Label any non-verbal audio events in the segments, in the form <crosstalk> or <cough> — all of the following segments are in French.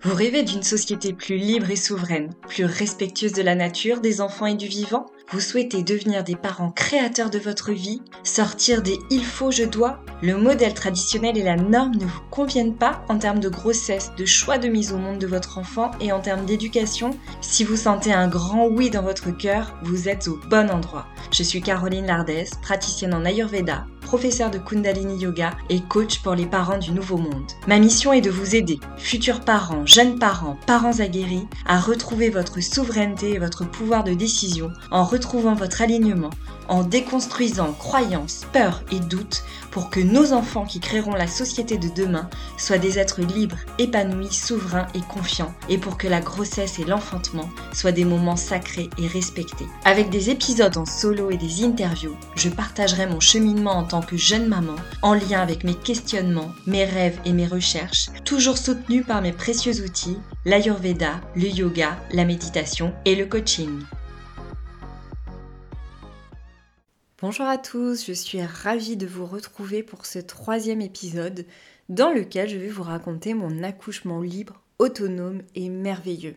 Vous rêvez d'une société plus libre et souveraine, plus respectueuse de la nature, des enfants et du vivant? Vous souhaitez devenir des parents créateurs de votre vie Sortir des il faut, je dois Le modèle traditionnel et la norme ne vous conviennent pas en termes de grossesse, de choix de mise au monde de votre enfant et en termes d'éducation? Si vous sentez un grand oui dans votre cœur, vous êtes au bon endroit. Je suis Caroline Lardès, praticienne en Ayurveda, professeure de Kundalini Yoga et coach pour les parents du Nouveau Monde. Ma mission est de vous aider, futurs parents, jeunes parents, parents aguerris, à retrouver votre souveraineté et votre pouvoir de décision en retrouvant votre alignement, en déconstruisant croyances, peurs et doutes pour que nos enfants qui créeront la société de demain soient des êtres libres, épanouis, souverains et confiants, et pour que la grossesse et l'enfantement soient des moments sacrés et respectés. Avec des épisodes en solo et des interviews, je partagerai mon cheminement en tant que jeune maman, en lien avec mes questionnements, mes rêves et mes recherches, toujours soutenus par mes précieux outils, l'Ayurveda, le yoga, la méditation et le coaching. Bonjour à tous, je suis ravie de vous retrouver pour ce troisième épisode dans lequel je vais vous raconter mon accouchement libre, autonome et merveilleux.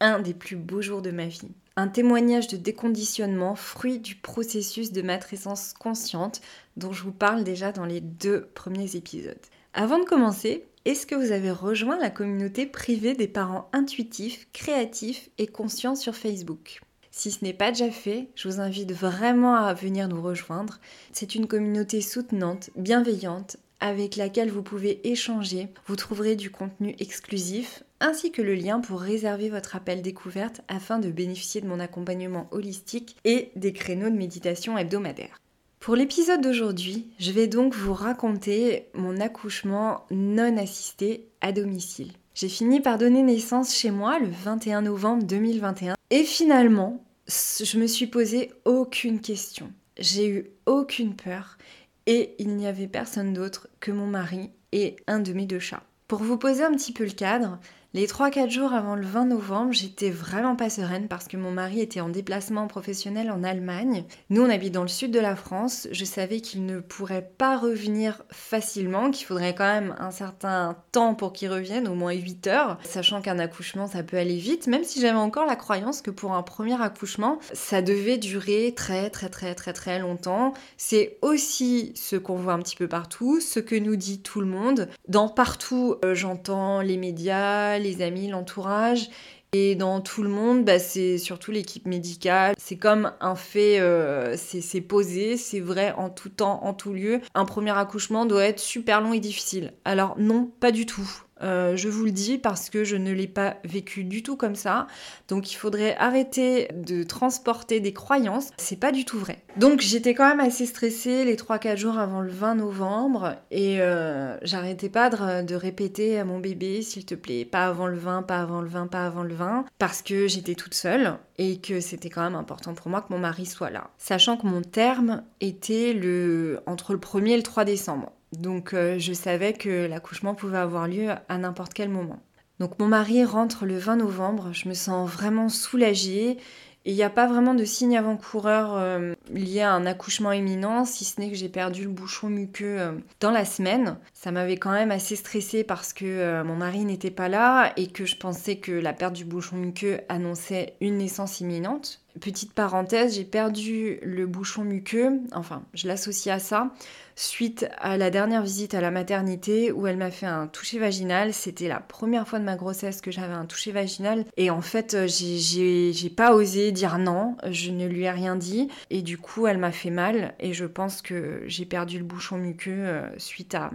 Un des plus beaux jours de ma vie. Un témoignage de déconditionnement, fruit du processus de matrescence consciente dont je vous parle déjà dans les deux premiers épisodes. Avant de commencer, est-ce que vous avez rejoint la communauté privée des parents intuitifs, créatifs et conscients sur Facebook? Si ce n'est pas déjà fait, je vous invite vraiment à venir nous rejoindre. C'est une communauté soutenante, bienveillante, avec laquelle vous pouvez échanger. Vous trouverez du contenu exclusif ainsi que le lien pour réserver votre appel découverte afin de bénéficier de mon accompagnement holistique et des créneaux de méditation hebdomadaires. Pour l'épisode d'aujourd'hui, je vais donc vous raconter mon accouchement non assisté à domicile. J'ai fini par donner naissance chez moi le 21 novembre 2021 et finalement, je me suis posé aucune question. J'ai eu aucune peur et il n'y avait personne d'autre que mon mari et un de mes deux chats. Pour vous poser un petit peu le cadre, les 3-4 jours avant le 20 novembre, j'étais vraiment pas sereine parce que mon mari était en déplacement professionnel en Allemagne. Nous, on habite dans le sud de la France. Je savais qu'il ne pourrait pas revenir facilement, qu'il faudrait quand même un certain temps pour qu'il revienne, au moins 8 heures. Sachant qu'un accouchement, ça peut aller vite, même si j'avais encore la croyance que pour un premier accouchement, ça devait durer très très très très très longtemps. C'est aussi ce qu'on voit un petit peu partout, ce que nous dit tout le monde. Dans partout, euh, j'entends les médias, les amis, l'entourage. Et dans tout le monde, bah, c'est surtout l'équipe médicale. C'est comme un fait, euh, c'est posé, c'est vrai en tout temps, en tout lieu. Un premier accouchement doit être super long et difficile. Alors non, pas du tout. Euh, je vous le dis parce que je ne l'ai pas vécu du tout comme ça. Donc il faudrait arrêter de transporter des croyances. C'est pas du tout vrai. Donc j'étais quand même assez stressée les 3-4 jours avant le 20 novembre et euh, j'arrêtais pas de, de, répéter à mon bébé s'il te plaît, pas avant le 20, pas avant le 20, pas avant le 20, parce que j'étais toute seule et que c'était quand même important pour moi que mon mari soit là. Sachant que mon terme était le entre le 1er et le 3 décembre. Donc euh, je savais que l'accouchement pouvait avoir lieu à n'importe quel moment. Donc mon mari rentre le 20 novembre, je me sens vraiment soulagée et il n'y a pas vraiment de signe avant-coureur euh, lié à un accouchement imminent, si ce n'est que j'ai perdu le bouchon muqueux euh, dans la semaine. Ça m'avait quand même assez stressée parce que mon mari n'était pas là et que je pensais que la perte du bouchon muqueux annonçait une naissance imminente. Petite parenthèse, j'ai perdu le bouchon muqueux, enfin je l'associe à ça, suite à la dernière visite à la maternité où elle m'a fait un toucher vaginal. C'était la première fois de ma grossesse que j'avais un toucher vaginal. Et en fait euh, j'ai pas osé dire non, je ne lui ai rien dit. Et du coup elle m'a fait mal. Et je pense que j'ai perdu le bouchon muqueux euh, suite à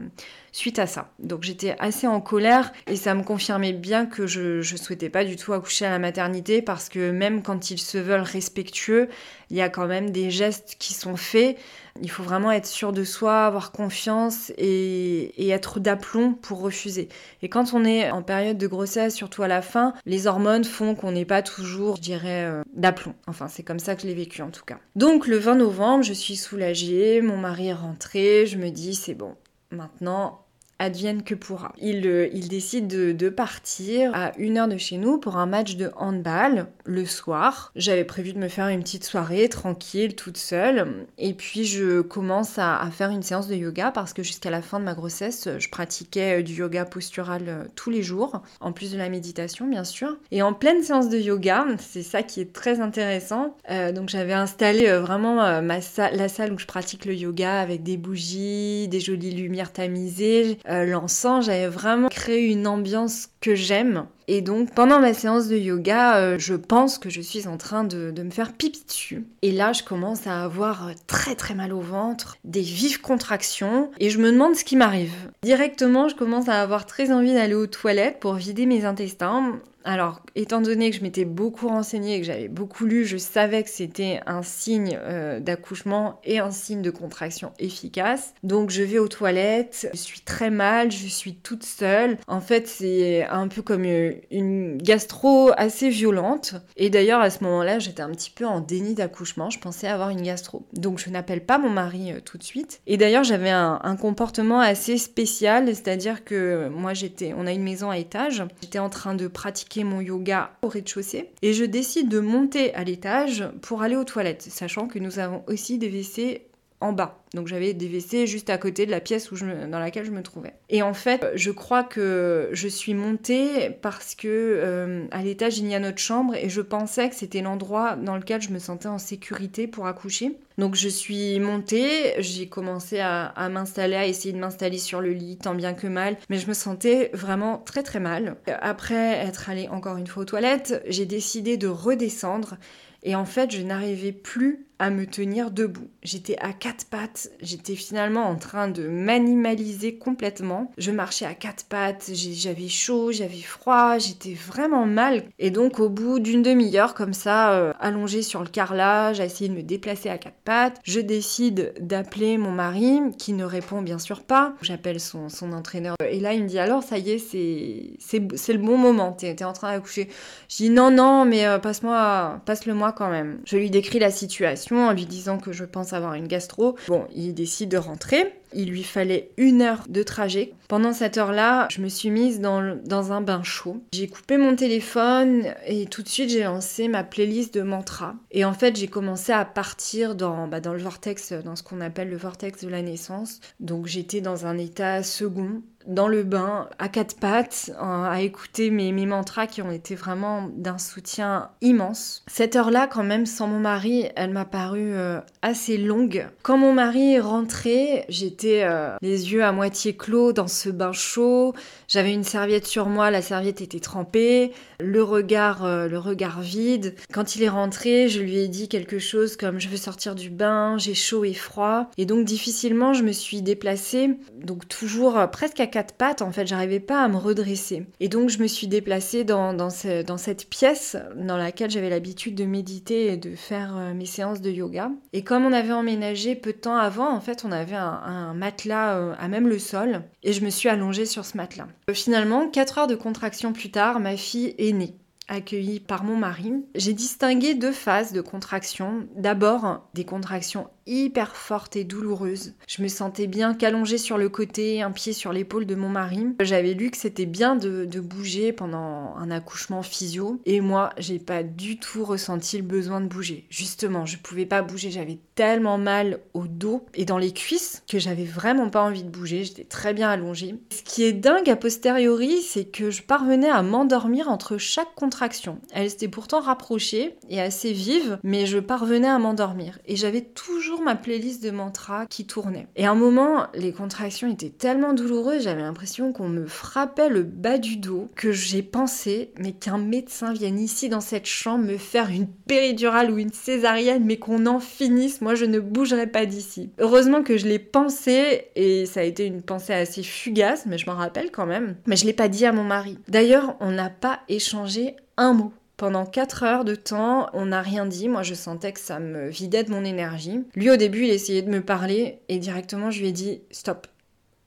suite à ça. Donc j'étais assez en colère et ça me confirmait bien que je, je souhaitais pas du tout accoucher à la maternité parce que même quand ils se veulent respectueux, il y a quand même des gestes qui sont faits. Il faut vraiment être sûr de soi, avoir confiance et, et être d'aplomb pour refuser. Et quand on est en période de grossesse, surtout à la fin, les hormones font qu'on n'est pas toujours, je dirais, euh, d'aplomb. Enfin, c'est comme ça que je l'ai vécu en tout cas. Donc le 20 novembre, je suis soulagée, mon mari est rentré, je me dis c'est bon, maintenant advienne que pourra. Il, euh, décide de, partir à une heure de chez nous pour un match de handball le soir. J'avais prévu de me faire une petite soirée tranquille, toute seule. Et puis je commence à, faire une séance de yoga parce que jusqu'à la fin de ma grossesse, je pratiquais euh, du yoga postural euh, tous les jours, en plus de la méditation bien sûr. Et en pleine séance de yoga, c'est ça qui est très intéressant. donc j'avais installé vraiment la salle où je pratique le yoga avec des bougies, des jolies lumières tamisées, euh, l'encens, j'avais vraiment créé une ambiance que j'aime. Et donc pendant ma séance de yoga, euh, je pense que je suis en train de, de, me faire pipi dessus. Et là, je commence à avoir très très mal au ventre, des vives contractions, et je me demande ce qui m'arrive. Directement, je commence à avoir très envie d'aller aux toilettes pour vider mes intestins. Alors, étant donné que je m'étais beaucoup renseignée et que j'avais beaucoup lu, je savais que c'était un signe euh, d'accouchement et un signe de contraction efficace. Donc, je vais aux toilettes, je suis très mal, je suis toute seule. En fait, c'est un peu comme euh, une gastro assez violente. Et d'ailleurs, à ce moment-là, j'étais un petit peu en déni d'accouchement. Je pensais avoir une gastro. Donc, je n'appelle pas mon mari euh, tout de suite. Et d'ailleurs, j'avais un, comportement assez spécial, c'est-à-dire que moi, j'étais, on a une maison à étage. J'étais en train de pratiquer mon yoga au rez-de-chaussée et je décide de monter à l'étage pour aller aux toilettes, sachant que nous avons aussi des WC en bas. Donc j'avais des WC juste à côté de la pièce dans laquelle je me trouvais. Et en fait, je crois que je suis montée parce que euh, à l'étage il y a notre chambre et je pensais que c'était l'endroit dans lequel je me sentais en sécurité pour accoucher. Donc je suis montée, j'ai commencé à, à m'installer, à essayer de m'installer sur le lit, tant bien que mal, mais je me sentais vraiment très très mal. Après être allée encore une fois aux toilettes, j'ai décidé de redescendre et en fait je n'arrivais plus à me tenir debout. J'étais à quatre pattes, j'étais finalement en train de m'animaliser complètement. Je marchais à quatre pattes, j'avais chaud, j'avais froid, j'étais vraiment mal. Et donc au bout d'une demi-heure comme ça, euh, allongée sur le carrelage, à essayer de me déplacer à quatre pattes, je décide d'appeler mon mari qui ne répond bien sûr pas. J'appelle son, entraîneur et là il me dit alors ça y est, c'est le bon moment, t'es es en train d'accoucher. Je dis non non mais euh, passe-moi, passe-le moi quand même. Je lui décris la situation en lui disant que je pense avoir une gastro. Bon, il décide de rentrer. Il lui fallait une heure de trajet. Pendant cette heure-là, je me suis mise dans, dans un bain chaud. J'ai coupé mon téléphone et tout de suite j'ai lancé ma playlist de mantras. Et en fait, j'ai commencé à partir dans, bah, dans le vortex, dans ce qu'on appelle le vortex de la naissance. Donc j'étais dans un état second dans le bain, à quatre pattes, à écouter mes, mes mantras qui ont été vraiment d'un soutien immense. Cette heure-là, quand même, sans mon mari, elle m'a paru euh, assez longue. Quand mon mari est rentré, j'étais euh, les yeux à moitié clos dans ce bain chaud. J'avais une serviette sur moi, la serviette était trempée, le regard, euh, le regard vide. Quand il est rentré, je lui ai dit quelque chose comme je veux sortir du bain, j'ai chaud et froid. Et donc difficilement, je me suis déplacée, donc toujours presque à quatre pattes, en fait, j'arrivais pas à me redresser. Et donc, je me suis déplacée dans, dans, cette pièce dans laquelle j'avais l'habitude de méditer et de faire euh, mes séances de yoga. Et comme on avait emménagé peu de temps avant, en fait, on avait un, matelas euh, à même le sol et je me suis allongée sur ce matelas. Euh, finalement, 4 heures de contraction plus tard, ma fille est née accueillie par mon mari, j'ai distingué deux phases de contraction. D'abord, des contractions hyper forte et douloureuse. Je me sentais bien qu'allongée sur le côté, un pied sur l'épaule de mon mari. J'avais lu que c'était bien de, bouger pendant un accouchement physio et moi j'ai pas du tout ressenti le besoin de bouger. Justement, je pouvais pas bouger, j'avais tellement mal au dos et dans les cuisses que j'avais vraiment pas envie de bouger, j'étais très bien allongée. Ce qui est dingue a posteriori, c'est que je parvenais à m'endormir entre chaque contraction. Elle s'était pourtant rapprochée et assez vive, mais je parvenais à m'endormir et j'avais toujours ma playlist de mantras qui tournait. Et à un moment, les contractions étaient tellement douloureuses, j'avais l'impression qu'on me frappait le bas du dos, que j'ai pensé, mais qu'un médecin vienne ici dans cette chambre me faire une péridurale ou une césarienne, mais qu'on en finisse, moi je ne bougerai pas d'ici. Heureusement que je l'ai pensé, et ça a été une pensée assez fugace, mais je m'en rappelle quand même. Mais je l'ai pas dit à mon mari. D'ailleurs, on n'a pas échangé un mot. Pendant 4 heures de temps, on n'a rien dit. Moi, je sentais que ça me vidait de mon énergie. Lui, au début, il essayait de me parler et directement, je lui ai dit Stop,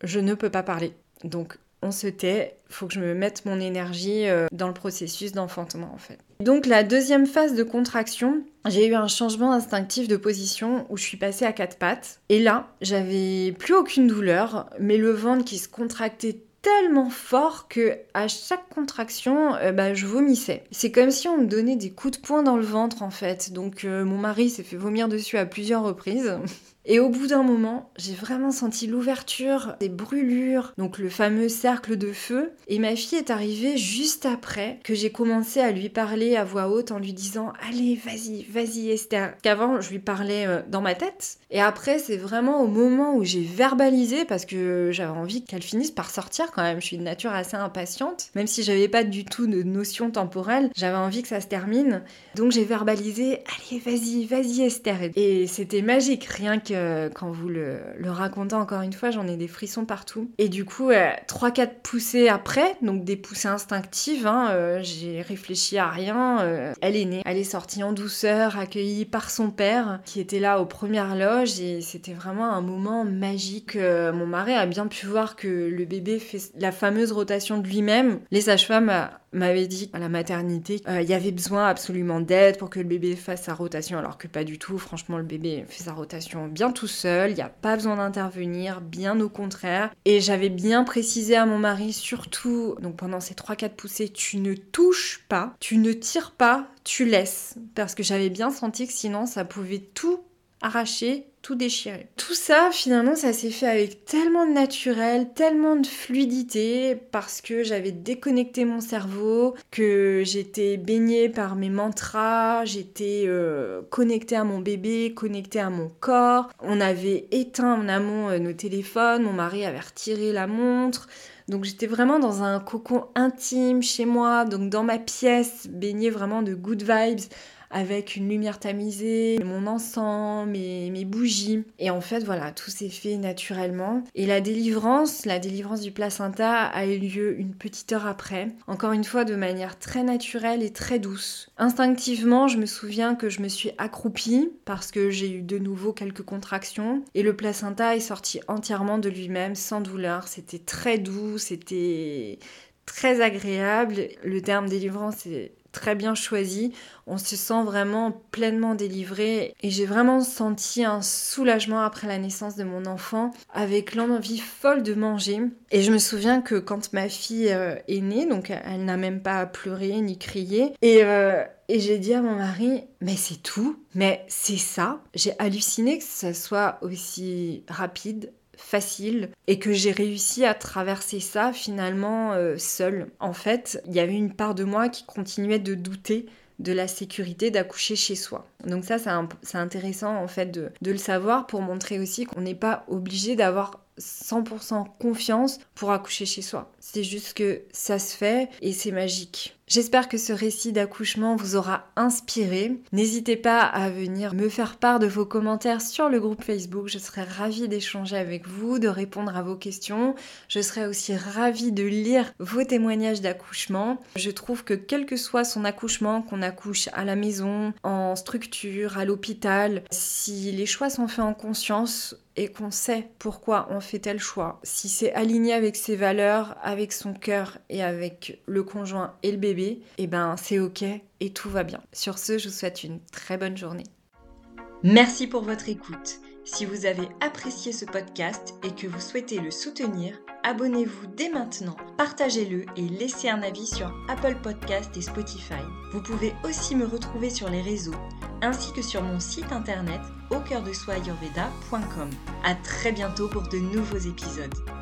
je ne peux pas parler. Donc, on se tait, faut que je me mette mon énergie euh, dans le processus d'enfantement en fait. Donc la deuxième phase de contraction, j'ai eu un changement instinctif de position où je suis passée à quatre pattes. Et là, j'avais plus aucune douleur, mais le ventre qui se contractait tellement fort que à chaque contraction, euh, bah, je vomissais. C'est comme si on me donnait des coups de poing dans le ventre en fait. Donc euh, mon mari s'est fait vomir dessus à plusieurs reprises. <laughs> Et au bout d'un moment, j'ai vraiment senti l'ouverture des brûlures, donc le fameux cercle de feu. Et ma fille est arrivée juste après que j'ai commencé à lui parler à voix haute en lui disant Allez, vas-y, vas-y Esther. Qu'avant, je lui parlais euh, dans ma tête. Et après, c'est vraiment au moment où j'ai verbalisé, parce que j'avais envie qu'elle finisse par sortir quand même. Je suis de nature assez impatiente. Même si j'avais pas du tout de notion temporelle, j'avais envie que ça se termine. Donc j'ai verbalisé Allez, vas-y, vas-y Esther. Et c'était magique, rien que quand vous le, racontez encore une fois, j'en ai des frissons partout. Et du coup, 3-4 poussées après, donc des poussées instinctives, hein, euh, j'ai réfléchi à rien. Euh, elle est née, elle est sortie en douceur, accueillie par son père, qui était là aux premières loges, et c'était vraiment un moment magique. Euh, mon mari a bien pu voir que le bébé fait la fameuse rotation de lui-même. Les sages-femmes m'avait dit à la maternité, il y avait besoin absolument d'aide pour que le bébé fasse sa rotation, alors que pas du tout. Franchement, le bébé fait sa rotation bien tout seul, il n'y a pas besoin d'intervenir, bien au contraire. Et j'avais bien précisé à mon mari, surtout, donc pendant ces 3-4 poussées, tu ne touches pas, tu ne tires pas, tu laisses. Parce que j'avais bien senti que sinon ça pouvait tout arracher tout déchiré. Tout ça, finalement, ça s'est fait avec tellement de naturel, tellement de fluidité, parce que j'avais déconnecté mon cerveau, que j'étais baignée par mes mantras, j'étais euh, connectée à mon bébé, connectée à mon corps. On avait éteint en amont euh, nos téléphones, mon mari avait retiré la montre. Donc j'étais vraiment dans un cocon intime chez moi, donc dans ma pièce, baignée vraiment de good vibes, avec une lumière tamisée, mon encens, mes, mes bougies. Et en fait, voilà, tout s'est fait naturellement. Et la délivrance, la délivrance du placenta a eu lieu une petite heure après. Encore une fois, de manière très naturelle et très douce. Instinctivement, je me souviens que je me suis accroupie parce que j'ai eu de nouveau quelques contractions. Et le placenta est sorti entièrement de lui-même, sans douleur. C'était très doux, c'était très agréable. Le terme délivrance est très bien choisi. On se sent vraiment pleinement délivré et j'ai vraiment senti un soulagement après la naissance de mon enfant avec l'envie folle de manger. Et je me souviens que quand ma fille euh, est née, donc elle n'a même pas pleuré ni crié, et, euh, et j'ai dit à mon mari, mais c'est tout, mais c'est ça. J'ai halluciné que ça soit aussi rapide, facile et que j'ai réussi à traverser ça finalement euh, seule. En fait, il y avait une part de moi qui continuait de douter de la sécurité d'accoucher chez soi. Donc ça, c'est intéressant en fait de, de, le savoir pour montrer aussi qu'on n'est pas obligé d'avoir 100% confiance pour accoucher chez soi. C'est juste que ça se fait et c'est magique. J'espère que ce récit d'accouchement vous aura inspiré. N'hésitez pas à venir me faire part de vos commentaires sur le groupe Facebook. Je serai ravie d'échanger avec vous, de répondre à vos questions. Je serai aussi ravie de lire vos témoignages d'accouchement. Je trouve que quel que soit son accouchement, qu'on accouche à la maison, en structure, à l'hôpital, si les choix sont faits en conscience, et qu'on sait pourquoi on fait tel choix, si c'est aligné avec ses valeurs, avec son cœur et avec le conjoint et le bébé, eh ben c'est ok et tout va bien. Sur ce, je vous souhaite une très bonne journée. Merci pour votre écoute. Si vous avez apprécié ce podcast et que vous souhaitez le soutenir, abonnez-vous dès maintenant, partagez-le et laissez un avis sur Apple Podcast et Spotify. Vous pouvez aussi me retrouver sur les réseaux ainsi que sur mon site internet au cœur de soi A très bientôt pour de nouveaux épisodes.